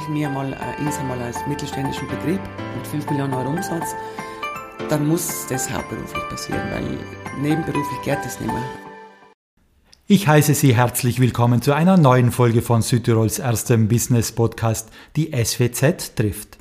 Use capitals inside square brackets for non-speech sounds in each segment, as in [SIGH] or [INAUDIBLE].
bezeichnen wir mal äh, uns einmal als mittelständischen Betrieb mit 5 Millionen Euro Umsatz, dann muss das hauptberuflich passieren, weil nebenberuflich geht das nicht mehr. Ich heiße Sie herzlich willkommen zu einer neuen Folge von Südtirols erstem Business Podcast, die SWZ trifft.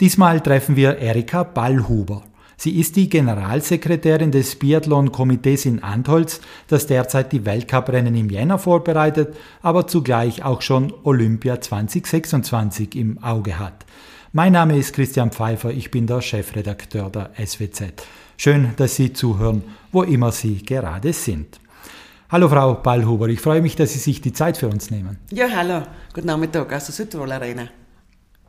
Diesmal treffen wir Erika Ballhuber. Sie ist die Generalsekretärin des Biathlon-Komitees in Antholz, das derzeit die Weltcuprennen im Jänner vorbereitet, aber zugleich auch schon Olympia 2026 im Auge hat. Mein Name ist Christian Pfeiffer, ich bin der Chefredakteur der SWZ. Schön, dass Sie zuhören, wo immer Sie gerade sind. Hallo Frau Ballhuber, ich freue mich, dass Sie sich die Zeit für uns nehmen. Ja, hallo, guten Nachmittag aus der Südtirol Arena.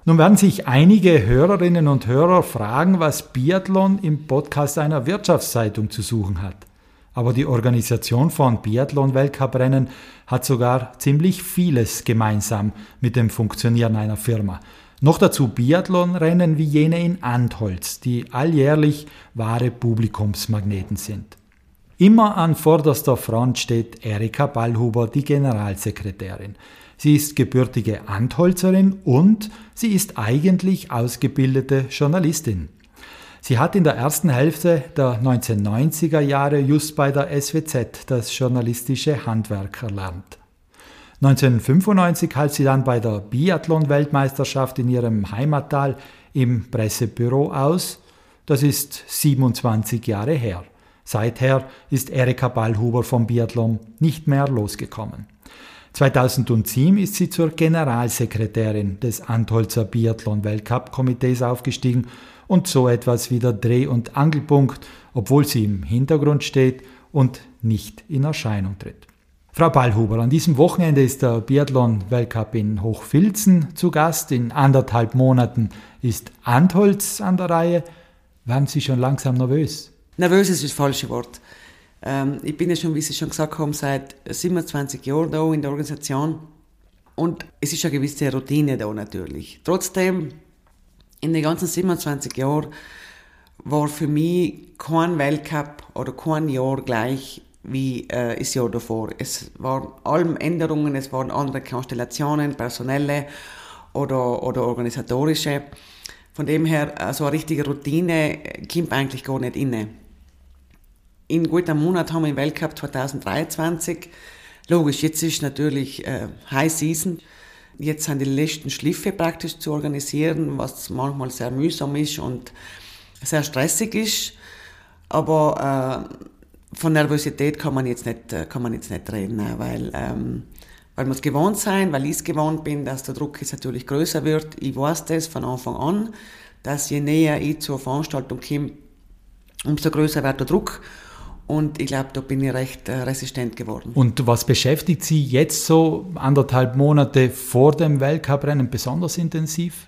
Nun werden sich einige Hörerinnen und Hörer fragen, was Biathlon im Podcast einer Wirtschaftszeitung zu suchen hat. Aber die Organisation von Biathlon-Weltcuprennen hat sogar ziemlich vieles gemeinsam mit dem Funktionieren einer Firma. Noch dazu Biathlon-Rennen wie jene in Antholz, die alljährlich wahre Publikumsmagneten sind. Immer an vorderster Front steht Erika Ballhuber, die Generalsekretärin. Sie ist gebürtige Antholzerin und sie ist eigentlich ausgebildete Journalistin. Sie hat in der ersten Hälfte der 1990er Jahre just bei der SWZ das journalistische Handwerk erlernt. 1995 half sie dann bei der Biathlon-Weltmeisterschaft in ihrem Heimattal im Pressebüro aus. Das ist 27 Jahre her. Seither ist Erika Ballhuber vom Biathlon nicht mehr losgekommen. 2007 ist sie zur Generalsekretärin des Antholzer Biathlon Weltcup-Komitees aufgestiegen und so etwas wie der Dreh- und Angelpunkt, obwohl sie im Hintergrund steht und nicht in Erscheinung tritt. Frau Ballhuber, an diesem Wochenende ist der Biathlon-Weltcup in Hochfilzen zu Gast. In anderthalb Monaten ist Antholz an der Reihe. Werden Sie schon langsam nervös? Nervös ist das falsche Wort. Ähm, ich bin ja schon, wie Sie schon gesagt haben, seit 27 Jahren da in der Organisation. Und es ist eine gewisse Routine da natürlich. Trotzdem, in den ganzen 27 Jahren war für mich kein Weltcup oder kein Jahr gleich wie äh, das Jahr davor. Es waren allem Änderungen, es waren andere Konstellationen, personelle oder, oder organisatorische. Von dem her, äh, so eine richtige Routine kommt eigentlich gar nicht inne in gut einem Monat haben wir den Weltcup 2023. Logisch, jetzt ist natürlich äh, High Season. Jetzt sind die letzten Schliffe praktisch zu organisieren, was manchmal sehr mühsam ist und sehr stressig ist. Aber äh, von Nervosität kann man jetzt nicht, äh, kann man jetzt nicht reden, ne? weil, ähm, weil wir es gewohnt sein, weil ich es gewohnt bin, dass der Druck jetzt natürlich größer wird. Ich weiß das von Anfang an, dass je näher ich zur Veranstaltung komme, umso größer wird der Druck und ich glaube, da bin ich recht äh, resistent geworden. Und was beschäftigt Sie jetzt so anderthalb Monate vor dem Weltcuprennen besonders intensiv?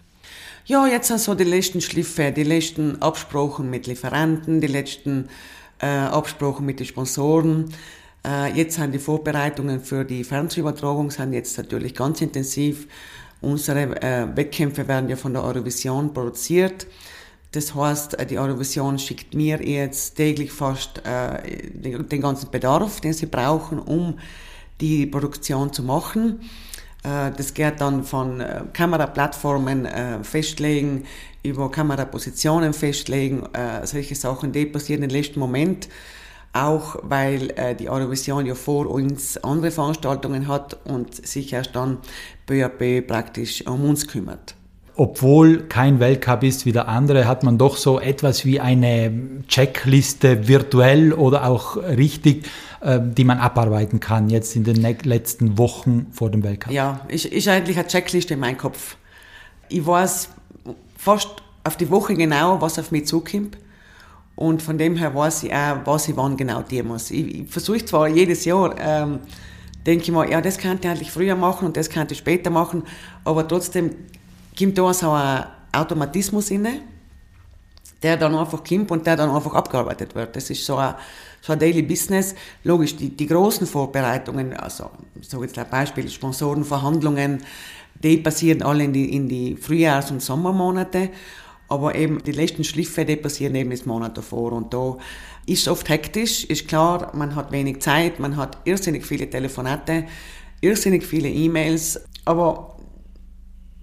Ja, jetzt sind so die letzten Schliffe, die letzten Absprachen mit Lieferanten, die letzten äh, Absprachen mit den Sponsoren. Äh, jetzt sind die Vorbereitungen für die Fernsehübertragung sind jetzt natürlich ganz intensiv. Unsere äh, Wettkämpfe werden ja von der Eurovision produziert. Das heißt, äh, die Eurovision schickt mir jetzt täglich fast äh, den, ganzen Bedarf, den sie brauchen, um die Produktion zu machen. Äh, das geht dann von Kameraplattformen festlegen, über Kamerapositionen festlegen, solche Sachen, die passieren im letzten Moment. Auch weil die Eurovision ja vor uns andere Veranstaltungen hat und sich erst dann BAP praktisch um uns kümmert obwohl kein Weltcup ist wie der andere, hat man doch so etwas wie eine Checkliste virtuell oder auch richtig, äh, die man abarbeiten kann jetzt in den letzten Wochen vor dem Weltcup. Ja, ist, ist eigentlich eine Checkliste in meinem Kopf. Ich weiß fast auf die Woche genau, was auf mich zukommt. Und von dem her weiß ich auch, was ich wann genau tun muss. Ich, ich versuche zwar jedes Jahr, ähm, denke ich mal, ja, das könnte ich eigentlich früher machen und das könnte ich später machen, aber trotzdem kommt da so ein Automatismus inne, der dann einfach kommt und der dann einfach abgearbeitet wird. Das ist so ein, so ein Daily Business. Logisch, die, die großen Vorbereitungen, also, so jetzt ein Beispiel, Sponsorenverhandlungen, die passieren alle in die, in die Frühjahrs- und Sommermonate. Aber eben die letzten Schliffe, die passieren eben das Monat davor. Und da ist oft hektisch, ist klar, man hat wenig Zeit, man hat irrsinnig viele Telefonate, irrsinnig viele E-Mails. Aber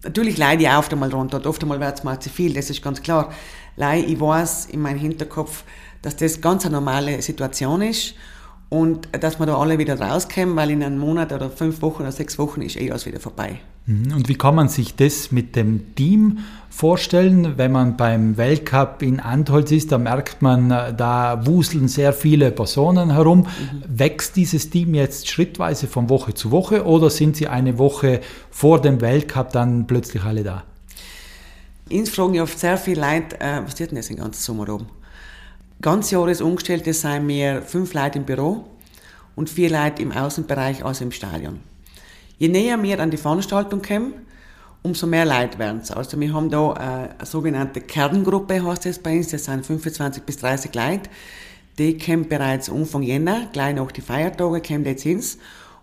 Natürlich leide ich auch oft einmal runter, oft einmal wird es mal zu viel, das ist ganz klar. Leih, ich weiß in meinem Hinterkopf, dass das ganz eine normale Situation ist und dass wir da alle wieder rauskommen, weil in einem Monat oder fünf Wochen oder sechs Wochen ist eh alles wieder vorbei. Mhm. Und wie kann man sich das mit dem Team vorstellen? Wenn man beim Weltcup in Antholz ist, da merkt man, äh, da wuseln sehr viele Personen herum. Mhm. Wächst dieses Team jetzt schrittweise von Woche zu Woche oder sind sie eine Woche vor dem Weltcup dann plötzlich alle da? Uns fragen ja oft sehr viele Leute, äh, was tut denn das den ganzen Sommer oben? Ganz Jahresungestellte sind wir fünf Leute im Büro und vier Leute im Außenbereich, also im Stadion. Je näher wir an die Veranstaltung kommen, umso mehr Leute werden es. Also wir haben da äh, eine sogenannte Kerngruppe, heißt das bei uns, das sind 25 bis 30 Leute. Die kommen bereits Anfang Jänner, gleich nach die Feiertage, kommen jetzt hin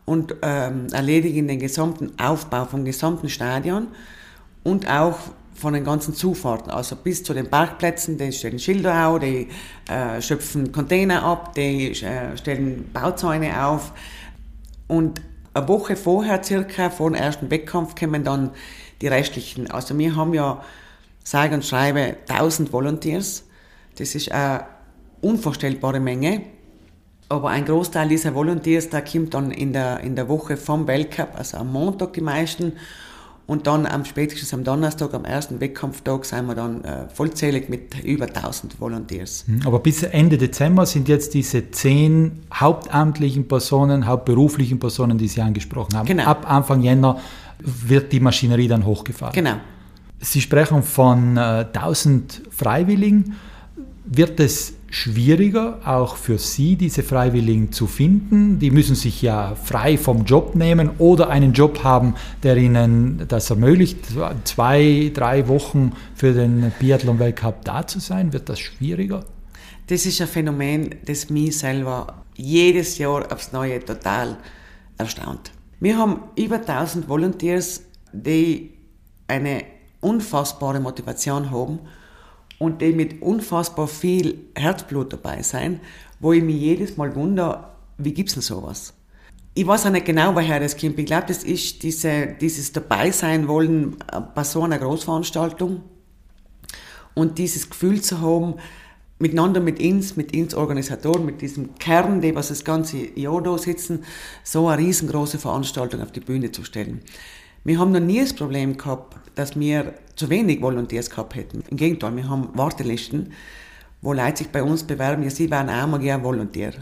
und ähm, erledigen den gesamten Aufbau vom gesamten Stadion und auch von den ganzen Zufahrten, also bis zu den Parkplätzen, die stellen Schilder auf, die äh, schöpfen Container ab, die äh, stellen Bauzäune auf und eine Woche vorher circa, vor dem ersten Wettkampf, kommen dann die restlichen. Also wir haben ja, sage und schreibe, 1000 Volunteers. Das ist eine unvorstellbare Menge. Aber ein Großteil dieser Volunteers, da kommt dann in der, in der Woche vom Weltcup, also am Montag die meisten, und dann am spätestens am Donnerstag, am ersten Wettkampftag, sind wir dann äh, vollzählig mit über 1000 Volunteers. Hm, aber bis Ende Dezember sind jetzt diese zehn hauptamtlichen Personen, hauptberuflichen Personen, die Sie angesprochen haben. Genau. Ab Anfang Jänner wird die Maschinerie dann hochgefahren. Genau. Sie sprechen von äh, 1000 Freiwilligen. Wird es schwieriger, auch für Sie diese Freiwilligen zu finden. Die müssen sich ja frei vom Job nehmen oder einen Job haben, der Ihnen das ermöglicht, zwei, drei Wochen für den Biathlon-Weltcup da zu sein. Wird das schwieriger? Das ist ein Phänomen, das mich selber jedes Jahr aufs Neue total erstaunt. Wir haben über 1000 Volunteers, die eine unfassbare Motivation haben und die mit unfassbar viel Herzblut dabei sein, wo ich mich jedes Mal wundere, wie gibt's denn sowas? Ich weiß auch nicht genau, woher das kommt. Ich glaube, das ist diese, dieses Dabeisein wollen bei so einer Großveranstaltung und dieses Gefühl zu haben, miteinander mit uns, mit uns Organisatoren, mit diesem Kern, die was das ganze Jahr da sitzen, so eine riesengroße Veranstaltung auf die Bühne zu stellen. Wir haben noch nie das Problem gehabt, dass wir zu wenig Volunteers gehabt hätten. Im Gegenteil, wir haben Wartelisten, wo Leute sich bei uns bewerben, ja, sie wären auch mal gerne Volontier.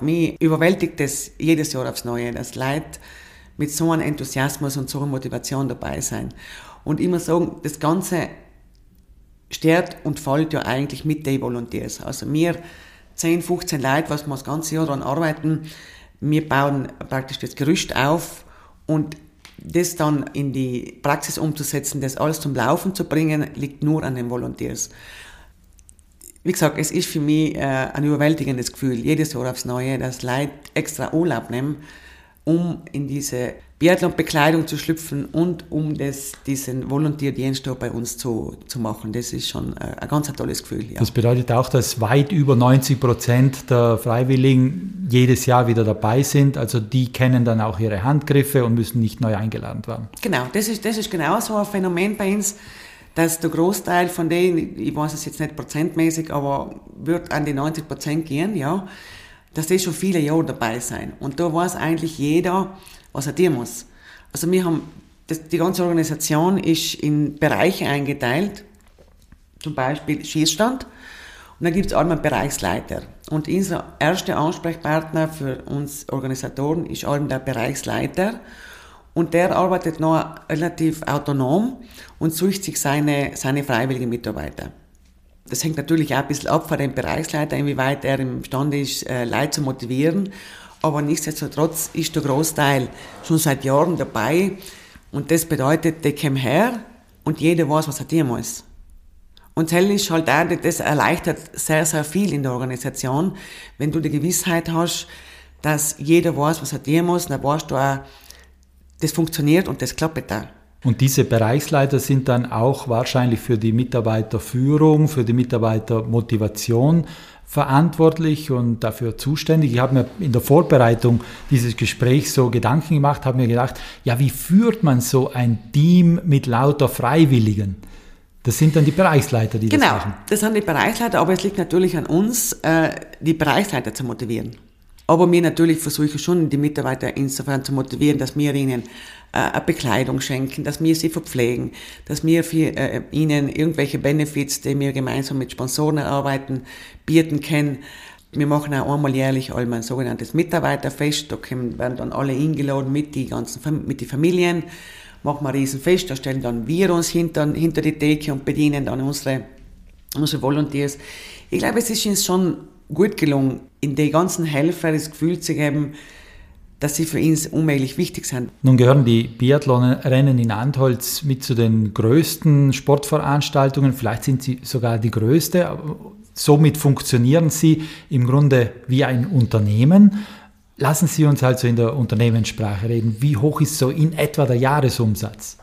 Mich überwältigt das jedes Jahr aufs Neue, dass Leute mit so einem Enthusiasmus und so einer Motivation dabei sein. Und immer sagen, das Ganze stört und fällt ja eigentlich mit den Volunteers. Also wir 10, 15 Leute, was wir das ganze Jahr daran arbeiten, wir bauen praktisch das Gerüst auf und das dann in die Praxis umzusetzen, das alles zum Laufen zu bringen, liegt nur an den Volunteers. Wie gesagt, es ist für mich äh, ein überwältigendes Gefühl, jedes Jahr aufs Neue, dass Leute extra Urlaub nehmen, um in diese Biathlon-Bekleidung zu schlüpfen und um das, diesen Volontierdienst bei uns zu, zu machen. Das ist schon äh, ein ganz tolles Gefühl. Ja. Das bedeutet auch, dass weit über 90 Prozent der Freiwilligen jedes Jahr wieder dabei sind. Also die kennen dann auch ihre Handgriffe und müssen nicht neu eingeladen werden. Genau, das ist, das ist genau so ein Phänomen bei uns, dass der Großteil von denen, ich weiß es jetzt nicht prozentmäßig, aber wird an die 90 Prozent gehen, ja, dass die schon viele Jahre dabei sein. Und da weiß eigentlich jeder, was er tun muss. Also wir haben, das, die ganze Organisation ist in Bereiche eingeteilt, zum Beispiel Schießstand, und da gibt es einmal Bereichsleiter. Und unser erster Ansprechpartner für uns Organisatoren ist eben der Bereichsleiter. Und der arbeitet noch relativ autonom und sucht sich seine, seine freiwilligen Mitarbeiter. Das hängt natürlich auch ein bisschen ab von dem Bereichsleiter, inwieweit er imstande ist, äh, Leute zu motivieren aber nichtsdestotrotz ist der Großteil schon seit Jahren dabei und das bedeutet, die kommen her und jeder weiß, was er tun muss. Und das ist halt auch, das erleichtert sehr, sehr viel in der Organisation, wenn du die Gewissheit hast, dass jeder weiß, was er tun muss, dann weißt du auch, das funktioniert und das klappt da. Und diese Bereichsleiter sind dann auch wahrscheinlich für die Mitarbeiterführung, für die Mitarbeitermotivation verantwortlich und dafür zuständig. Ich habe mir in der Vorbereitung dieses Gesprächs so Gedanken gemacht, habe mir gedacht, ja, wie führt man so ein Team mit lauter Freiwilligen? Das sind dann die Bereichsleiter, die genau, das machen. Genau, das sind die Bereichsleiter, aber es liegt natürlich an uns, äh, die Bereichsleiter zu motivieren. Aber mir natürlich versuche schon, die Mitarbeiter insofern zu motivieren, dass wir ihnen eine Bekleidung schenken, dass wir sie verpflegen, dass wir für, äh, ihnen irgendwelche Benefits, die wir gemeinsam mit Sponsoren erarbeiten, bieten können. Wir machen auch einmal jährlich einmal ein sogenanntes Mitarbeiterfest. Da werden dann alle eingeladen mit die ganzen, mit die Familien. Machen wir ein Riesenfest. Da stellen dann wir uns hinter, hinter die Theke und bedienen dann unsere, unsere Volunteers. Ich glaube, es ist uns schon gut gelungen, in die ganzen Helfer das Gefühl zu geben, dass sie für uns unmöglich wichtig sind. Nun gehören die Biathlonrennen in Antholz mit zu den größten Sportveranstaltungen, vielleicht sind sie sogar die größte. Somit funktionieren sie im Grunde wie ein Unternehmen. Lassen Sie uns also in der Unternehmenssprache reden. Wie hoch ist so in etwa der Jahresumsatz?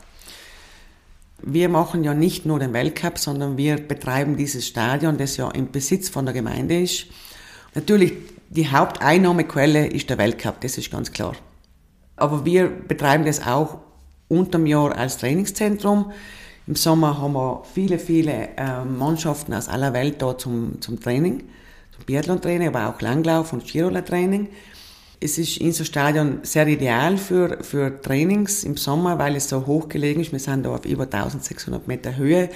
Wir machen ja nicht nur den Weltcup, sondern wir betreiben dieses Stadion, das ja im Besitz von der Gemeinde ist. Natürlich, die Haupteinnahmequelle ist der Weltcup, das ist ganz klar. Aber wir betreiben das auch unterm Jahr als Trainingszentrum. Im Sommer haben wir viele, viele äh, Mannschaften aus aller Welt da zum, zum Training, zum Biathlon-Training, aber auch Langlauf- und Skiroller-Training. Es ist in so Stadion sehr ideal für, für Trainings im Sommer, weil es so hoch gelegen ist. Wir sind da auf über 1600 Meter Höhe.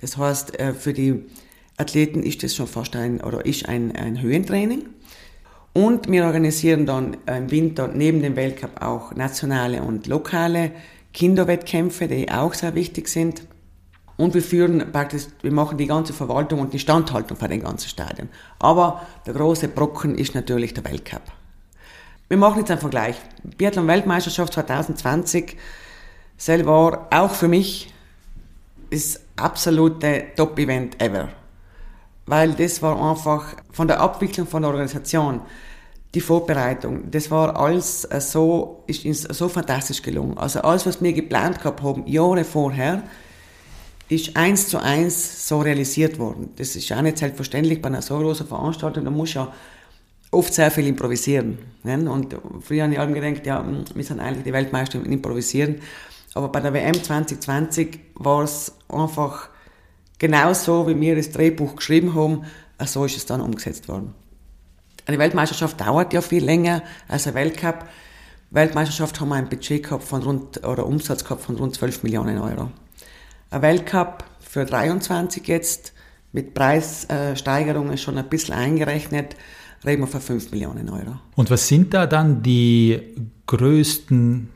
Das heißt, äh, für die Athleten ist das schon fast ein, oder ist ein, ein Höhentraining. Und wir organisieren dann im Winter neben dem Weltcup auch nationale und lokale Kinderwettkämpfe, die auch sehr wichtig sind. Und wir führen praktisch, wir machen die ganze Verwaltung und die Standhaltung für den ganzen Stadion. Aber der große Brocken ist natürlich der Weltcup. Wir machen jetzt einen Vergleich. Biathlon-Weltmeisterschaft 2020, selber auch für mich das absolute Top-Event ever. Weil das war einfach von der Abwicklung von der Organisation, die Vorbereitung, das war alles so, ist so fantastisch gelungen. Also alles, was wir geplant gehabt haben, Jahre vorher, ist eins zu eins so realisiert worden. Das ist auch nicht selbstverständlich bei einer so großen Veranstaltung. Da muss ja oft sehr viel improvisieren. Ne? Und früher habe ich allem gedacht, ja, hm, wir sind eigentlich die Weltmeister im Improvisieren. Aber bei der WM 2020 war es einfach genau so, wie wir das Drehbuch geschrieben haben, so ist es dann umgesetzt worden. Eine Weltmeisterschaft dauert ja viel länger als ein Weltcup. Weltmeisterschaft haben wir ein Budget gehabt von rund, oder Umsatz gehabt von rund 12 Millionen Euro. Ein Weltcup für 23 jetzt mit Preissteigerungen schon ein bisschen eingerechnet, reden wir von 5 Millionen Euro. Und was sind da dann die größten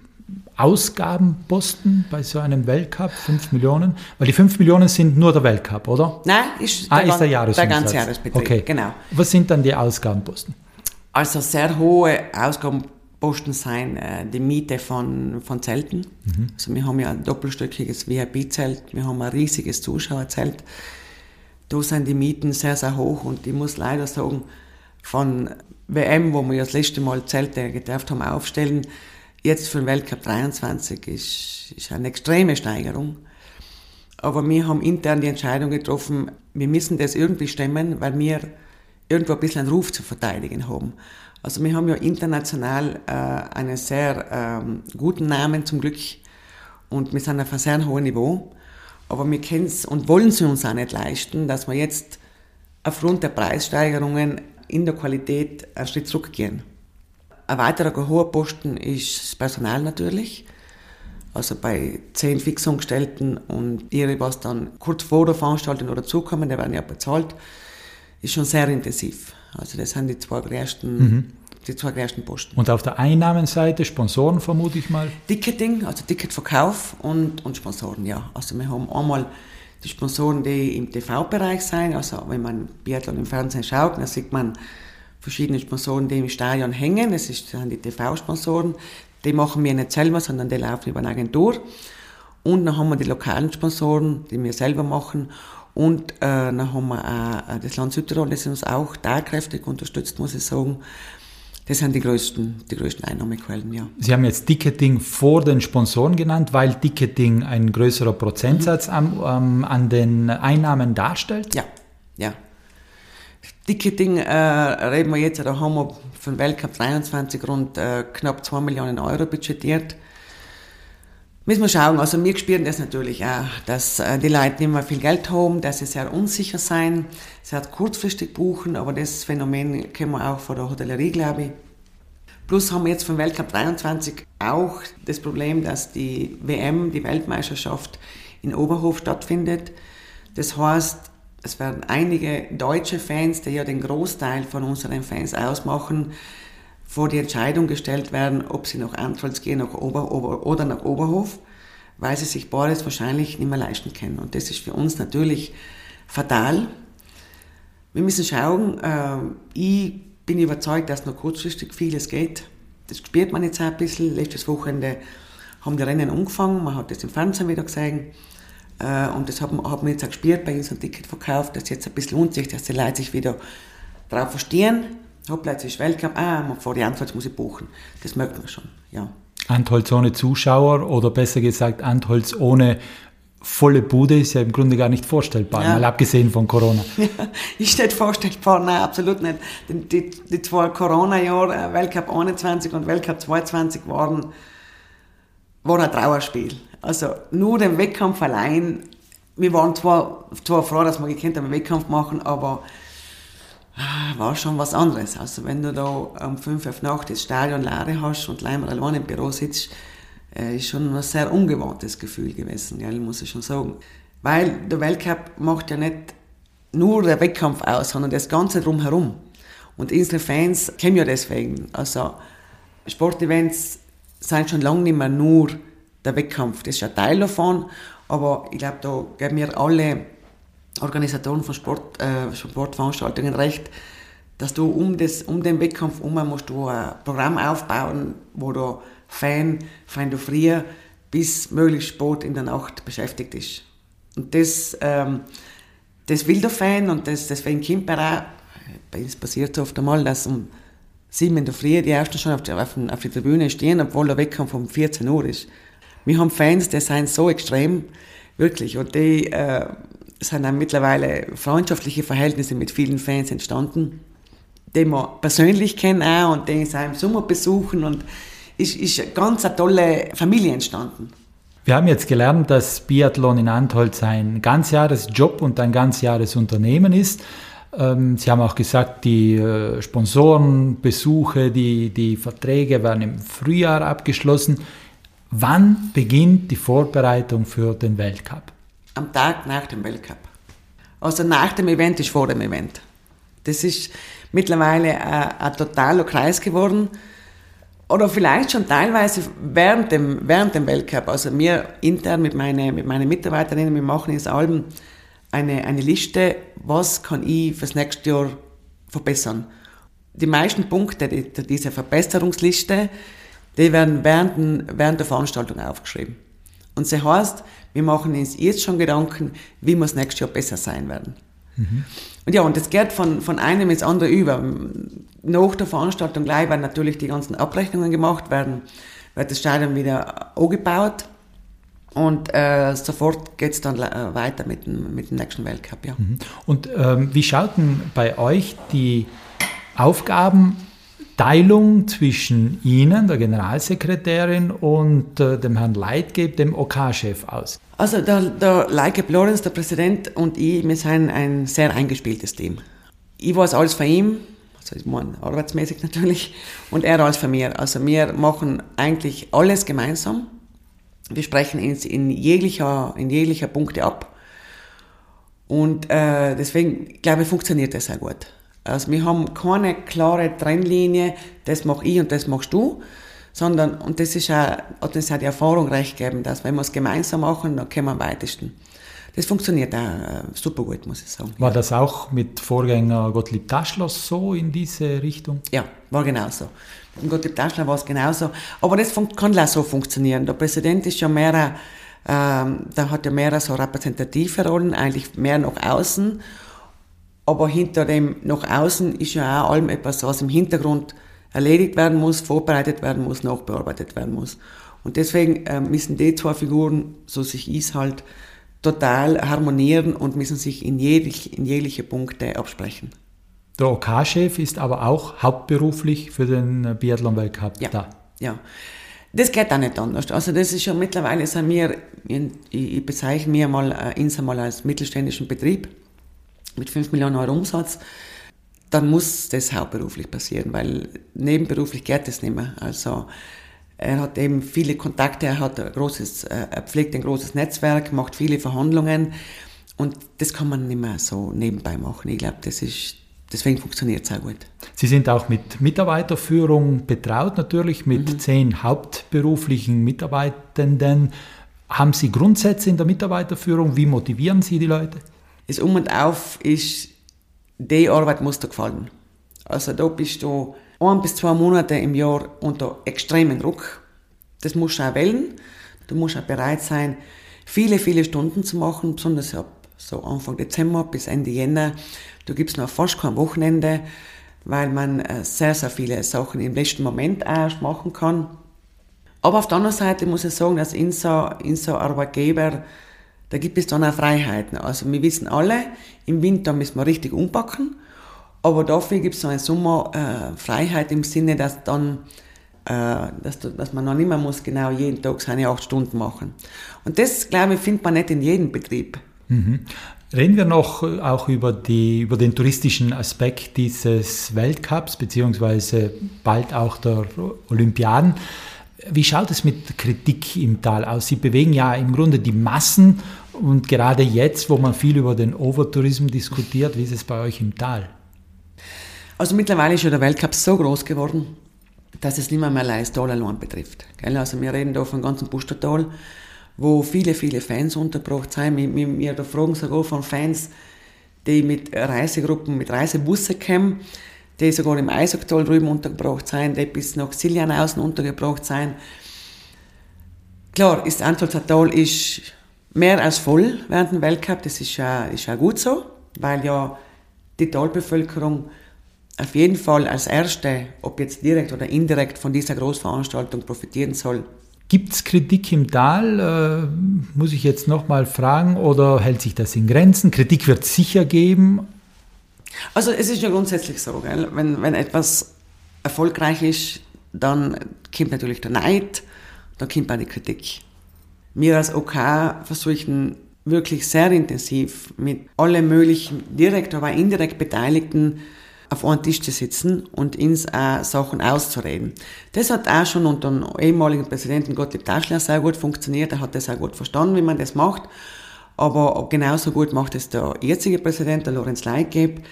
Ausgabenposten bei so einem Weltcup? 5 Millionen? Weil die 5 Millionen sind nur der Weltcup, oder? Nein, ist ah, der, ist der Jahresumsatz. Der ganze Jahresbetrieb, okay. genau. Was sind dann die Ausgabenposten? Also sehr hohe Ausgabenposten sind äh, die Miete von, von Zelten. Mhm. Also wir haben ja ein doppelstöckiges VIP-Zelt, wir haben ein riesiges Zuschauerzelt. Da sind die Mieten sehr, sehr hoch und ich muss leider sagen, von WM, wo wir das letzte Mal Zelte gedurft haben aufstellen, jetzt für den Weltcup 23 ist, ist eine extreme Steigerung. Aber wir haben intern die Entscheidung getroffen, wir müssen das irgendwie stemmen, weil wir irgendwo ein bisschen einen Ruf zu verteidigen haben. Also wir haben ja international äh, einen sehr ähm, guten Namen zum Glück und wir sind auf einem sehr hohen Niveau. Aber wir können es und wollen es uns auch nicht leisten, dass wir jetzt aufgrund der Preissteigerungen in der Qualität einen Schritt zurückgehen. Ein weiterer hoher Posten ist das Personal natürlich. Also bei zehn Fixangestellten und ihre, was dann kurz vor der Veranstaltung oder zukommen, die werden ja bezahlt, ist schon sehr intensiv. Also das sind die zwei größten, mhm. die zwei größten Posten. Und auf der Einnahmenseite Sponsoren vermute ich mal? Ticketing, also Ticketverkauf und, und Sponsoren, ja. Also wir haben einmal die Sponsoren, die im TV-Bereich sind. Also wenn man Biathlon im Fernsehen schaut, dann sieht man verschiedene Sponsoren, die im Stadion hängen. Das sind die TV-Sponsoren. Die machen wir nicht selber, sondern die laufen über eine Agentur. Und dann haben wir die lokalen Sponsoren, die wir selber machen. Und äh, dann haben wir auch äh, das Land Südtirol, das uns auch tatkräftig unterstützt, muss ich sagen. Das sind die größten, die größten Einnahmequellen, ja. Sie haben jetzt Ticketing vor den Sponsoren genannt, weil Ticketing ein größerer Prozentsatz mhm. an, ähm, an den Einnahmen darstellt? Ja, ja. Ticketing äh, reden wir jetzt, da haben wir für den Weltcup 23 rund äh, knapp 2 Millionen Euro budgetiert. Müssen wir schauen, also wir spüren das natürlich auch, dass äh, die Leute nicht mehr viel Geld haben, dass sie sehr unsicher sein, sehr kurzfristig buchen, aber das Phänomen kennen wir auch von der Hotellerie, glaube ich. Plus haben wir jetzt vom Weltcup 23 auch das Problem, dass die WM, die Weltmeisterschaft in Oberhof stattfindet. Das heißt, es werden einige deutsche Fans, die ja den Großteil von unseren Fans ausmachen, vor die Entscheidung gestellt werden, ob sie nach Antholz gehen nach Ober, Ober, oder nach Oberhof, weil sie sich beides wahrscheinlich nicht mehr leisten können. Und das ist für uns natürlich fatal. Wir müssen schauen, äh, ich bin überzeugt, dass noch kurzfristig vieles geht. Das spürt man jetzt ein bisschen. Letztes Wochenende haben die Rennen angefangen, man hat das im Fernsehen wieder gesehen. Äh, und das haben, haben wir jetzt auch gespürt bei unserem Ticketverkauf, dass jetzt ein bisschen unsicher, dass die Leute sich wieder darauf verstehen. Hoppla, jetzt ist Weltcup, ah, vor die Antwort muss ich buchen. Das merkt man schon, ja. Antholz ohne Zuschauer oder besser gesagt Antholz ohne volle Bude ist ja im Grunde gar nicht vorstellbar, ja. mal abgesehen von Corona. [LAUGHS] Ja, ist nicht vorstellbar, nein, absolut nicht. Die, die, die zwei Corona-Jahre, äh, Weltcup 21 und Weltcup 22 waren, waren ein Trauerspiel. Also nur den Wettkampf allein, wir waren zwar, zwar froh, dass wir gekannt haben, Wettkampf machen, aber ah, war schon was anderes. Also wenn du da um 5 Uhr Nacht das Stadion leer hast und leider allein im Büro sitzt, äh, ist schon ein sehr ungewohntes Gefühl gewesen, ja, muss ich schon sagen. Weil der Weltcup macht ja nicht nur der Wettkampf aus, sondern das Ganze drumherum. Und unsere Fans kennen ja deswegen. Also Sportevents sind schon lange nicht mehr nur der Wettkampf. Das ist ein Teil davon, aber ich glaube, da geben wir alle Organisatoren von Sport, äh, Sportveranstaltungen recht, dass du um, das, um den Wettkampf herum musst du ein Programm aufbauen, wo du Fan, Fan du früher bis möglichst spät in der Nacht beschäftigt ist. Und das, ähm, das will der Fan und das, deswegen kommt er auch, bei uns passiert es oft einmal, dass um sieben in der Früh die Ersten schon auf der, auf, auf der Tribüne stehen, obwohl der Wettkampf um 14 Uhr ist. Wir haben Fans, die sind so extrem, wirklich, und die äh, sind dann mittlerweile freundschaftliche Verhältnisse mit vielen Fans entstanden, die wir persönlich kennen auch und die sie im Sommer besuchen und ist, ist eine ganz eine tolle Familie entstanden. Wir haben jetzt gelernt, dass Biathlon in Antholz ein Ganzjahresjob und ein Ganzjahresunternehmen ist. Ähm, Sie haben auch gesagt, die äh, Sponsorenbesuche, die, die Verträge werden im Frühjahr abgeschlossen. Wann beginnt die Vorbereitung für den Weltcup? Am Tag nach dem Weltcup. Also nach dem Event ist vor dem Event. Das ist mittlerweile ein, ein totaler Kreis geworden. Oder vielleicht schon teilweise während dem, während dem Weltcup. Also wir intern mit meinen, mit meinen Mitarbeiterinnen, wir machen jetzt Alben eine, eine Liste, was kann ich fürs nächste Jahr verbessern. Die meisten Punkte dieser Verbesserungsliste, die werden während, während der Veranstaltung aufgeschrieben. Und das heißt, wir machen uns jetzt schon Gedanken, wie wir das nächste Jahr besser sein werden. Mhm. Und ja, und das geht von, von einem ins andere über. Nach der Veranstaltung gleich werden natürlich die ganzen Abrechnungen gemacht, werden, wird das Stadion wieder angebaut und äh, sofort geht es dann äh, weiter mit dem, mit dem nächsten Weltcup. Ja. Mhm. Und ähm, wie schaut denn bei euch die Aufgaben Teilung zwischen Ihnen, der Generalsekretärin, und äh, dem Herrn Leitgeb, dem OK-Chef aus? Also der, der Leitgeb Lorenz, der Präsident und ich, wir sind ein sehr eingespieltes Team. Ich weiß alles von ihm, also ich meine arbeitsmäßig natürlich, und er alles von mir. Also wir machen eigentlich alles gemeinsam. Wir sprechen uns in jeglicher, in jeglicher Punkte ab. Und äh, deswegen, glaube ich, funktioniert das sehr gut. Also wir haben keine klare Trennlinie, das mache ich und das machst du, sondern, und das ist auch, hat uns auch die Erfahrung recht gegeben, dass wenn wir es gemeinsam machen, dann können wir am weitesten. Das funktioniert auch äh, super gut, muss ich sagen. War das auch mit Vorgänger Gottlieb Taschler so in diese Richtung? Ja, war genauso. Mit Gottlieb Taschler war es genauso. Aber das kann auch so funktionieren. Der Präsident ist ja mehr, ähm, da hat ja mehr so repräsentative Rollen, eigentlich mehr nach außen aber hinter dem nach außen ist ja auch allem etwas, was im Hintergrund erledigt werden muss, vorbereitet werden muss, nachbearbeitet werden muss. Und deswegen äh, müssen die zwei Figuren, so sich ist halt, total harmonieren und müssen sich in, jeglich, in jegliche Punkte absprechen. Der OK-Chef ist aber auch hauptberuflich für den Biathlon-Weltcup ja. da. Ja, das geht auch nicht anders. Also das ist schon mittlerweile sind wir, ich, ich bezeichne mir mal Insa mal als mittelständischen Betrieb mit 5 Millionen Euro Umsatz. Dann muss das hauptberuflich passieren, weil nebenberuflich geht das nicht mehr. Also er hat eben viele Kontakte, er hat ein großes, äh, er pflegt ein großes Netzwerk, macht viele Verhandlungen und das kann man nicht mehr so nebenbei machen. Ich glaube, das ist deswegen funktioniert es auch gut. Sie sind auch mit Mitarbeiterführung betraut, natürlich mit mhm. zehn hauptberuflichen Mitarbeitenden. Haben Sie Grundsätze in der Mitarbeiterführung? Wie motivieren Sie die Leute? Das Um und Auf ist, die Arbeit muss dir gefallen. Also da bist du ein bis zwei Monate im Jahr unter extremen Druck. Das musst du auch wählen. Du musst auch bereit sein, viele, viele Stunden zu machen, besonders ab so Anfang Dezember bis Ende Jänner. Du gibst noch fast kein Wochenende, weil man äh, sehr, sehr viele Sachen im letzten Moment erst machen kann. Aber auf der anderen Seite muss ich sagen, dass in so Arbeitgeber, da gibt es dann auch Freiheiten. Also wir wissen alle, im Winter müssen wir richtig umpacken, aber dafür gibt es so eine Sommer äh, Freiheit im Sinne, dass dann äh, dass, dass man noch nicht mehr muss genau jeden Tag seine acht Stunden machen. Und das, glaube ich, findet man nicht in jedem Betrieb. Mhm. Reden wir noch äh, auch über, die, über den touristischen Aspekt dieses Weltcups, beziehungsweise bald auch der Olympiaden. Wie schaut es mit Kritik im Tal aus? Sie bewegen ja im Grunde die Massen und gerade jetzt, wo man viel über den Overtourismus diskutiert, wie ist es bei euch im Tal? Also mittlerweile ist ja der Weltcup so groß geworden, dass es nicht mehr, mehr Leistal allein betrifft. Also wir reden da vom ganzen Pustertal wo viele, viele Fans untergebracht sind. Wir fragen sogar von Fans, die mit Reisegruppen, mit Reisebussen kommen, die sogar im Eishocktal drüben untergebracht sind, die bis nach Siljan außen untergebracht sind. Klar, ist Antolzertal ist mehr als voll während dem Weltcup, das ist ja, ist ja gut so, weil ja die Talbevölkerung auf jeden Fall als Erste, ob jetzt direkt oder indirekt von dieser Großveranstaltung profitieren soll. Gibt es Kritik im Tal? Äh, muss ich jetzt nochmal fragen oder hält sich das in Grenzen? Kritik wird sicher geben. Also es ist ja grundsätzlich so, gell? Wenn, wenn etwas erfolgreich ist, dann kommt natürlich der Neid, dann kommt auch die Kritik. Wir als OK versuchen wirklich sehr intensiv mit allen möglichen direkt, aber indirekt Beteiligten auf einen Tisch zu sitzen und uns auch Sachen auszureden. Das hat auch schon unter dem ehemaligen Präsidenten Gottlieb Taschler sehr gut funktioniert. Er hat das auch gut verstanden, wie man das macht. Aber genauso gut macht es der jetzige Präsident, der Lorenz Leitgeb.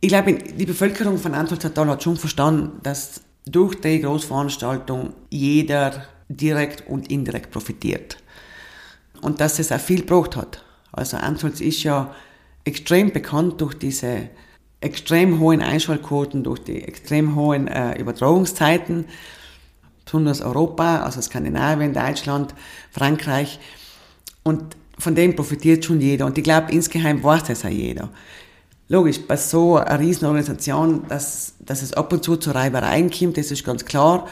Ich glaube, die Bevölkerung von Antolzertal hat schon verstanden, dass durch die Großveranstaltung jeder direkt und indirekt profitiert. Und dass es auch viel gebraucht hat. Also Antolz ist ja extrem bekannt durch diese extrem hohen Einschaltquoten, durch die extrem hohen äh, Übertragungszeiten, besonders Europa, also Skandinavien, Deutschland, Frankreich. Und von dem profitiert schon jeder. Und ich glaube, insgeheim weiß das auch jeder. Logisch, bei so einer Riesenorganisation, dass, dass es ab und zu zu Reibereien kommt, das ist ganz klar.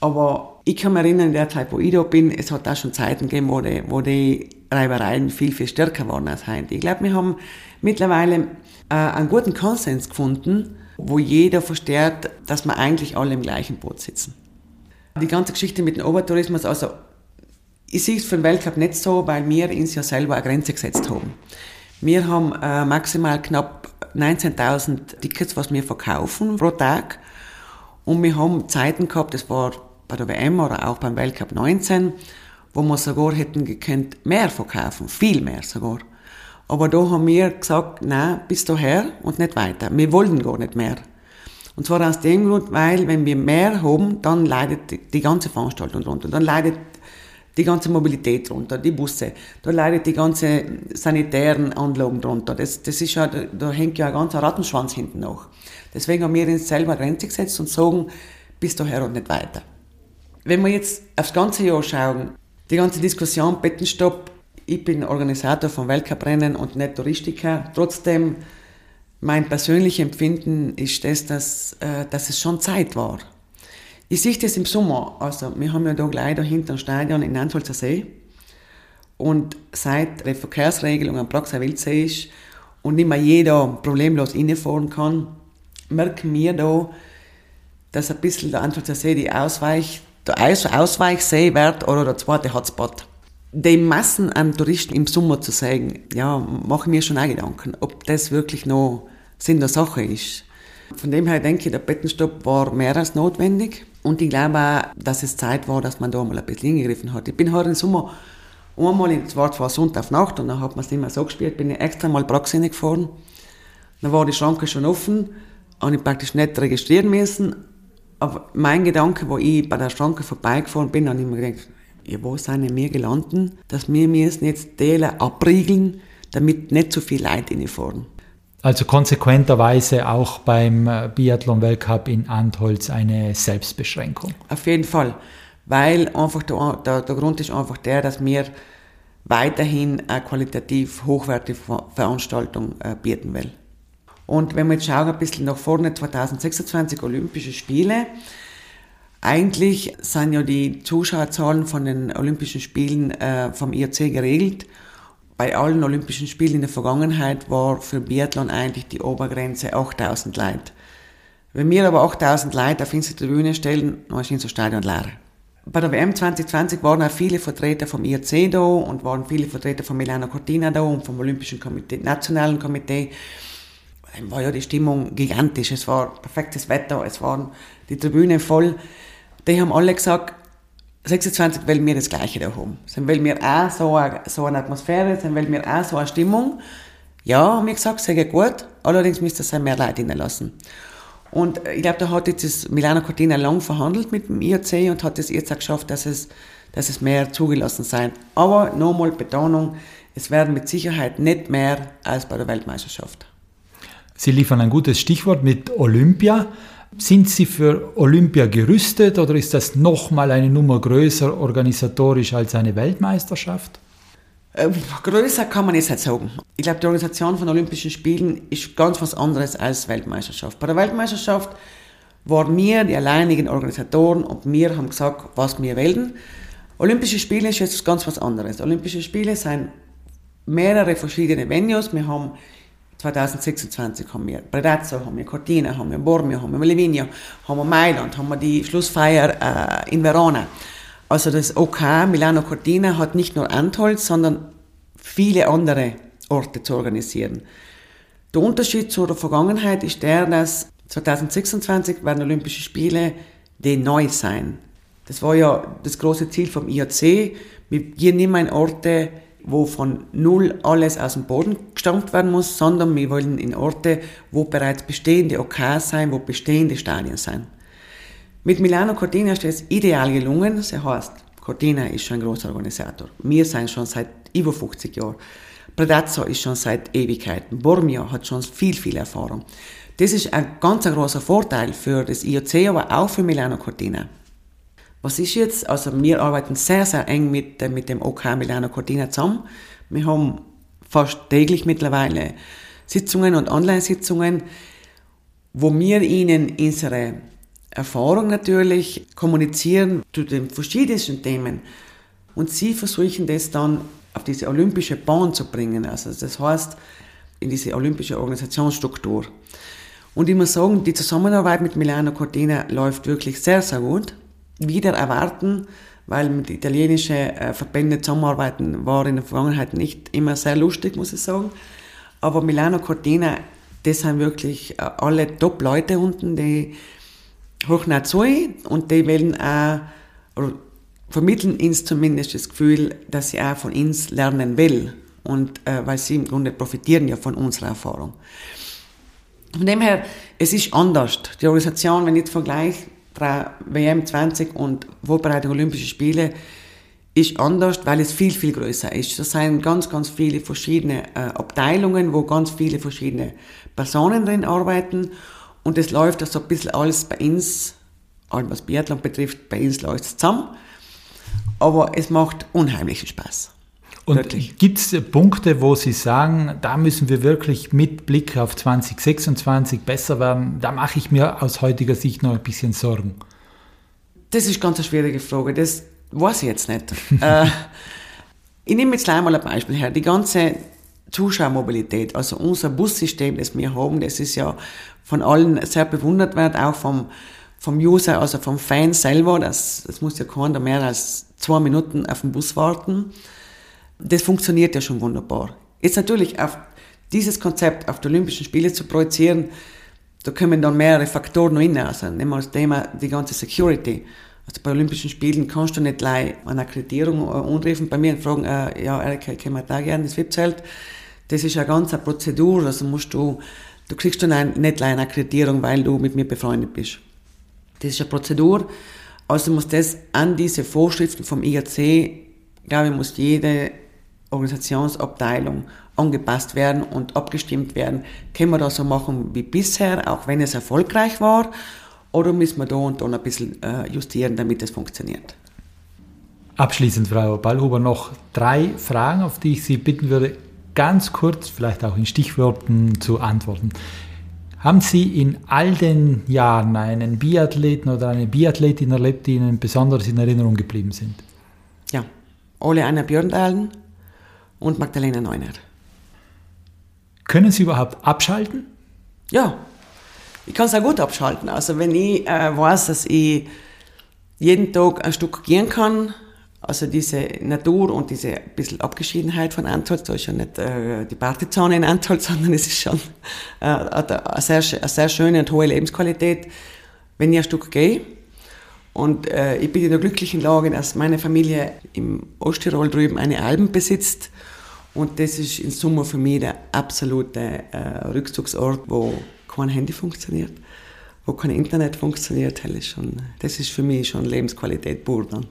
Aber ich kann mich erinnern, in der Zeit, wo ich da bin, es hat auch schon Zeiten gegeben, wo die, wo die Reibereien viel, viel stärker waren als heute. Ich glaube, wir haben mittlerweile äh, einen guten Konsens gefunden, wo jeder versteht, dass wir eigentlich alle im gleichen Boot sitzen. Die ganze Geschichte mit dem Obertourismus, also ich sehe es für den Weltcup nicht so, weil wir uns ja selber eine Grenze gesetzt haben. Wir haben äh, maximal knapp 19.000 Tickets, was wir verkaufen pro Tag. Und wir haben Zeiten gehabt, das war bei der WM oder auch beim Weltcup 19, wo wir sogar hätten gekannt mehr verkaufen, viel mehr sogar. Aber da haben wir gesagt, nein, bis daher und nicht weiter. Wir wollen gar nicht mehr. Und zwar aus dem Grund, weil wenn wir mehr haben, dann leidet die ganze Veranstaltung drunter. Dann leidet die ganze Mobilität drunter, die Busse. Da leidet die ganze sanitären Anlagen drunter. Das, das ist ja, da, hängt ja ein ganzer Rattenschwanz hinten nach. Deswegen haben wir uns selber Grenze gesetzt und sagen, bis daher und nicht weiter. Wenn wir jetzt aufs ganze Jahr schauen, die ganze Diskussion Bettenstopp ich bin Organisator von Weltcuprennen und nicht Touristiker. Trotzdem Mein persönliches Empfinden ist das, dass, äh, dass es schon Zeit war. Ich sehe das im Sommer. Also, wir haben ja da gleich da hinten ein Stadion in Antholzer See. Und seit der Verkehrsregelung am Praxer Wildsee ist und nicht mehr jeder problemlos reinfahren kann, merken wir da, dass ein bisschen der Antholzer See die Ausweich, der Ausweichsee wird oder der zweite Hotspot. Die Massen an Touristen im Sommer zu sagen, ja, mache ich mir schon auch Gedanken, ob das wirklich noch Sinn der Sache ist. Von dem her denke ich, der Bettenstopp war mehr als notwendig. Und ich glaube auch, dass es Zeit war, dass man da mal ein bisschen hingegriffen hat. Ich bin heute im Sommer einmal, es war zwar Nacht und dann hat man es nicht mehr so gespielt, bin ich extra mal Praxis gefahren. Dann war die Schranke schon offen, habe ich praktisch nicht registrieren müssen. Aber mein Gedanke, wo ich bei der Schranke vorbeigefahren bin, habe ich mir gedacht, ja, wo sind wir gelandet, dass wir müssen jetzt Teile abriegeln, damit nicht so viel Leute reinfahren. Also konsequenterweise auch beim äh, Biathlon-Weltcup in Antholz eine Selbstbeschränkung. Auf jeden Fall weil einfach der, der, der Grund ist einfach der, dass wir weiterhin eine qualitativ hochwertige Veranstaltung äh, bieten will. Und wenn wir jetzt schauen, ein bisschen nach vorne, 2026 Olympische Spiele, eigentlich sind ja die Zuschauerzahlen von den Olympischen Spielen äh, vom IRC geregelt. Bei allen Olympischen Spielen in der Vergangenheit war für Biathlon eigentlich die Obergrenze 8000 Leute. Wenn wir aber 8000 Leute auf unsere Tribüne stellen, dann ist unser Stadion leer. Bei der WM 2020 waren auch viele Vertreter vom IRC da und waren viele Vertreter von Milano Cortina da und vom Olympischen Komitee, Nationalen Komitee. Dann war ja die Stimmung gigantisch. Es war perfektes Wetter, es waren die Tribünen voll. Die haben alle gesagt, 26 wollen wir das Gleiche da haben. Dann wollen wir auch so eine, so eine Atmosphäre, dann wollen wir auch so eine Stimmung. Ja, haben wir gesagt, sehr gut. Allerdings müsste es mehr Leute lassen. Und ich glaube, da hat jetzt das Milano Cortina lang verhandelt mit dem IOC und hat es jetzt auch geschafft, dass es, dass es mehr zugelassen sein. Aber nochmal Betonung, es werden mit Sicherheit nicht mehr als bei der Weltmeisterschaft. Sie liefern ein gutes Stichwort mit Olympia. Sind Sie für Olympia gerüstet oder ist das nochmal eine Nummer größer organisatorisch als eine Weltmeisterschaft? Äh, größer kann man jetzt nicht sagen. Ich glaube, die Organisation von Olympischen Spielen ist ganz was anderes als Weltmeisterschaft. Bei der Weltmeisterschaft waren wir die alleinigen Organisatoren und wir haben gesagt, was wir wählen. Olympische Spiele ist jetzt ganz was anderes. Olympische Spiele sind mehrere verschiedene Venues. Wir haben 2026 haben wir Predazzo, haben wir Cortina, haben wir Bormio, haben wir Livigno, haben wir Mailand, haben wir die Schlussfeier äh, in Verona. Also das OK Milano Cortina hat nicht nur Antholz, sondern viele andere Orte zu organisieren. Der Unterschied zur Vergangenheit ist der, dass 2026 werden Olympische Spiele die neu sein. Das war ja das große Ziel vom IOC. Wir gehen mehr in Orte, wo von null alles aus dem Boden gestampft werden muss, sondern wir wollen in Orte, wo bereits bestehende OK sein, wo bestehende Stadien sein. Mit Milano Cortina ist es ideal gelungen. Das heißt, Cortina ist schon ein großer Organisator. Wir sind schon seit über 50 Jahren. Predazzo ist schon seit Ewigkeiten. Bormio hat schon viel, viel Erfahrung. Das ist ein ganz großer Vorteil für das IOC, aber auch für Milano Cortina. Was ist jetzt? Also wir arbeiten sehr, sehr eng mit, mit dem OK Milano Cortina zusammen. Wir haben fast täglich mittlerweile Sitzungen und Online-Sitzungen, wo wir ihnen unsere Erfahrung natürlich kommunizieren zu den verschiedensten Themen. Und sie versuchen das dann auf diese olympische Bahn zu bringen. Also das heißt, in diese olympische Organisationsstruktur. Und ich muss sagen, die Zusammenarbeit mit Milano Cortina läuft wirklich sehr, sehr gut. Wieder erwarten, weil mit italienischen äh, Verbänden zusammenarbeiten war in der Vergangenheit nicht immer sehr lustig, muss ich sagen. Aber Milano Cortina, das sind wirklich äh, alle Top-Leute unten, die hoch zu und die wollen auch, vermitteln uns zumindest das Gefühl, dass sie auch von uns lernen will. Und äh, weil sie im Grunde profitieren ja von unserer Erfahrung. Von dem her, es ist anders. Die Organisation, wenn ich jetzt vergleiche, WM 20 und Vorbereitung Olympische Spiele, ist anders, weil es viel, viel größer ist. Das sind ganz, ganz viele verschiedene äh, Abteilungen, wo ganz viele verschiedene Personen drin arbeiten und es läuft so ein bisschen alles bei uns, allem was Biathlon betrifft, bei uns läuft es zusammen. Aber es macht unheimlichen Spaß. Und gibt es Punkte, wo Sie sagen, da müssen wir wirklich mit Blick auf 2026 besser werden? Da mache ich mir aus heutiger Sicht noch ein bisschen Sorgen. Das ist ganz eine schwierige Frage. Das weiß ich jetzt nicht. [LAUGHS] äh, ich nehme jetzt gleich mal ein Beispiel her. Die ganze Zuschauermobilität, also unser Bussystem, das wir haben, das ist ja von allen sehr bewundert wird, auch vom, vom User, also vom Fan selber. Das, das muss ja keiner mehr als zwei Minuten auf den Bus warten. Das funktioniert ja schon wunderbar. Jetzt natürlich auf dieses Konzept auf die Olympischen Spiele zu projizieren, da kommen dann mehrere Faktoren noch rein. Also nehmen wir das Thema die ganze Security. Also bei Olympischen Spielen kannst du nicht gleich eine Akkreditierung anrufen bei mir fragen, äh, ja, Erika, ich komme da gerne ins VIP-Zelt. Das ist eine ganze Prozedur, also musst du, du kriegst dann nicht gleich eine Akkreditierung, weil du mit mir befreundet bist. Das ist eine Prozedur, also muss das an diese Vorschriften vom IAC, glaube ich, muss jede Organisationsabteilung angepasst werden und abgestimmt werden. Können wir das so machen wie bisher, auch wenn es erfolgreich war, oder müssen wir da und da ein bisschen äh, justieren, damit es funktioniert? Abschließend, Frau Ballhuber, noch drei Fragen, auf die ich Sie bitten würde, ganz kurz, vielleicht auch in Stichworten zu antworten. Haben Sie in all den Jahren einen Biathleten oder eine Biathletin erlebt, die Ihnen besonders in Erinnerung geblieben sind? Ja, Ole Anna Björndalen, und Magdalena Neuner. Können Sie überhaupt abschalten? Ja, ich kann es auch gut abschalten. Also wenn ich äh, weiß, dass ich jeden Tag ein Stück gehen kann, also diese Natur und diese bisschen Abgeschiedenheit von Antholz, da ist ja nicht äh, die Partyzone in Antholz, [LAUGHS] sondern es ist schon äh, eine, sehr, eine sehr schöne und hohe Lebensqualität, wenn ich ein Stück gehe. Und äh, ich bin in der glücklichen Lage, dass meine Familie im Osttirol drüben eine Alben besitzt und das ist in Summe für mich der absolute äh, Rückzugsort, wo kein Handy funktioniert, wo kein Internet funktioniert. Das ist, schon, das ist für mich schon Lebensqualität pur dann.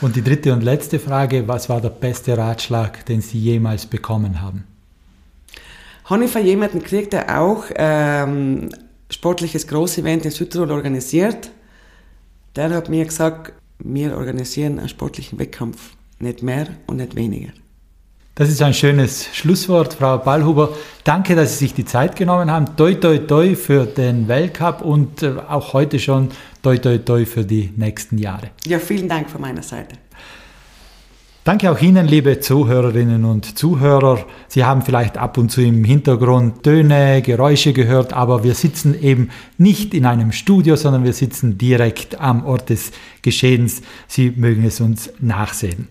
Und die dritte und letzte Frage, was war der beste Ratschlag, den Sie jemals bekommen haben? Habe ich von jemandem gekriegt, der auch ähm, sportliches Großevent in Südtirol organisiert. Der hat mir gesagt, wir organisieren einen sportlichen Wettkampf, nicht mehr und nicht weniger. Das ist ein schönes Schlusswort, Frau Ballhuber. Danke, dass Sie sich die Zeit genommen haben. Toi, toi, toi für den Weltcup und äh, auch heute schon toi, toi, toi für die nächsten Jahre. Ja, vielen Dank von meiner Seite. Danke auch Ihnen, liebe Zuhörerinnen und Zuhörer. Sie haben vielleicht ab und zu im Hintergrund Töne, Geräusche gehört, aber wir sitzen eben nicht in einem Studio, sondern wir sitzen direkt am Ort des Geschehens. Sie mögen es uns nachsehen.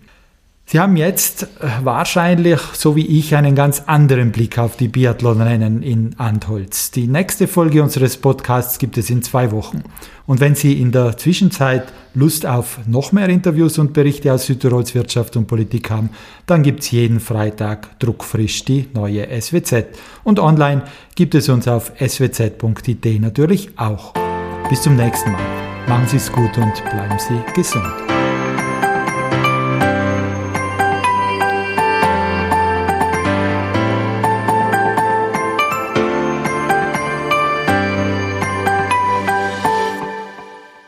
Sie haben jetzt äh, wahrscheinlich, so wie ich, einen ganz anderen Blick auf die Biathlonrennen in Antholz. Die nächste Folge unseres Podcasts gibt es in zwei Wochen. Und wenn Sie in der Zwischenzeit Lust auf noch mehr Interviews und Berichte aus Südtirols Wirtschaft und Politik haben, dann gibt es jeden Freitag druckfrisch die neue SWZ. Und online gibt es uns auf swz.it natürlich auch. Bis zum nächsten Mal. Machen Sie es gut und bleiben Sie gesund.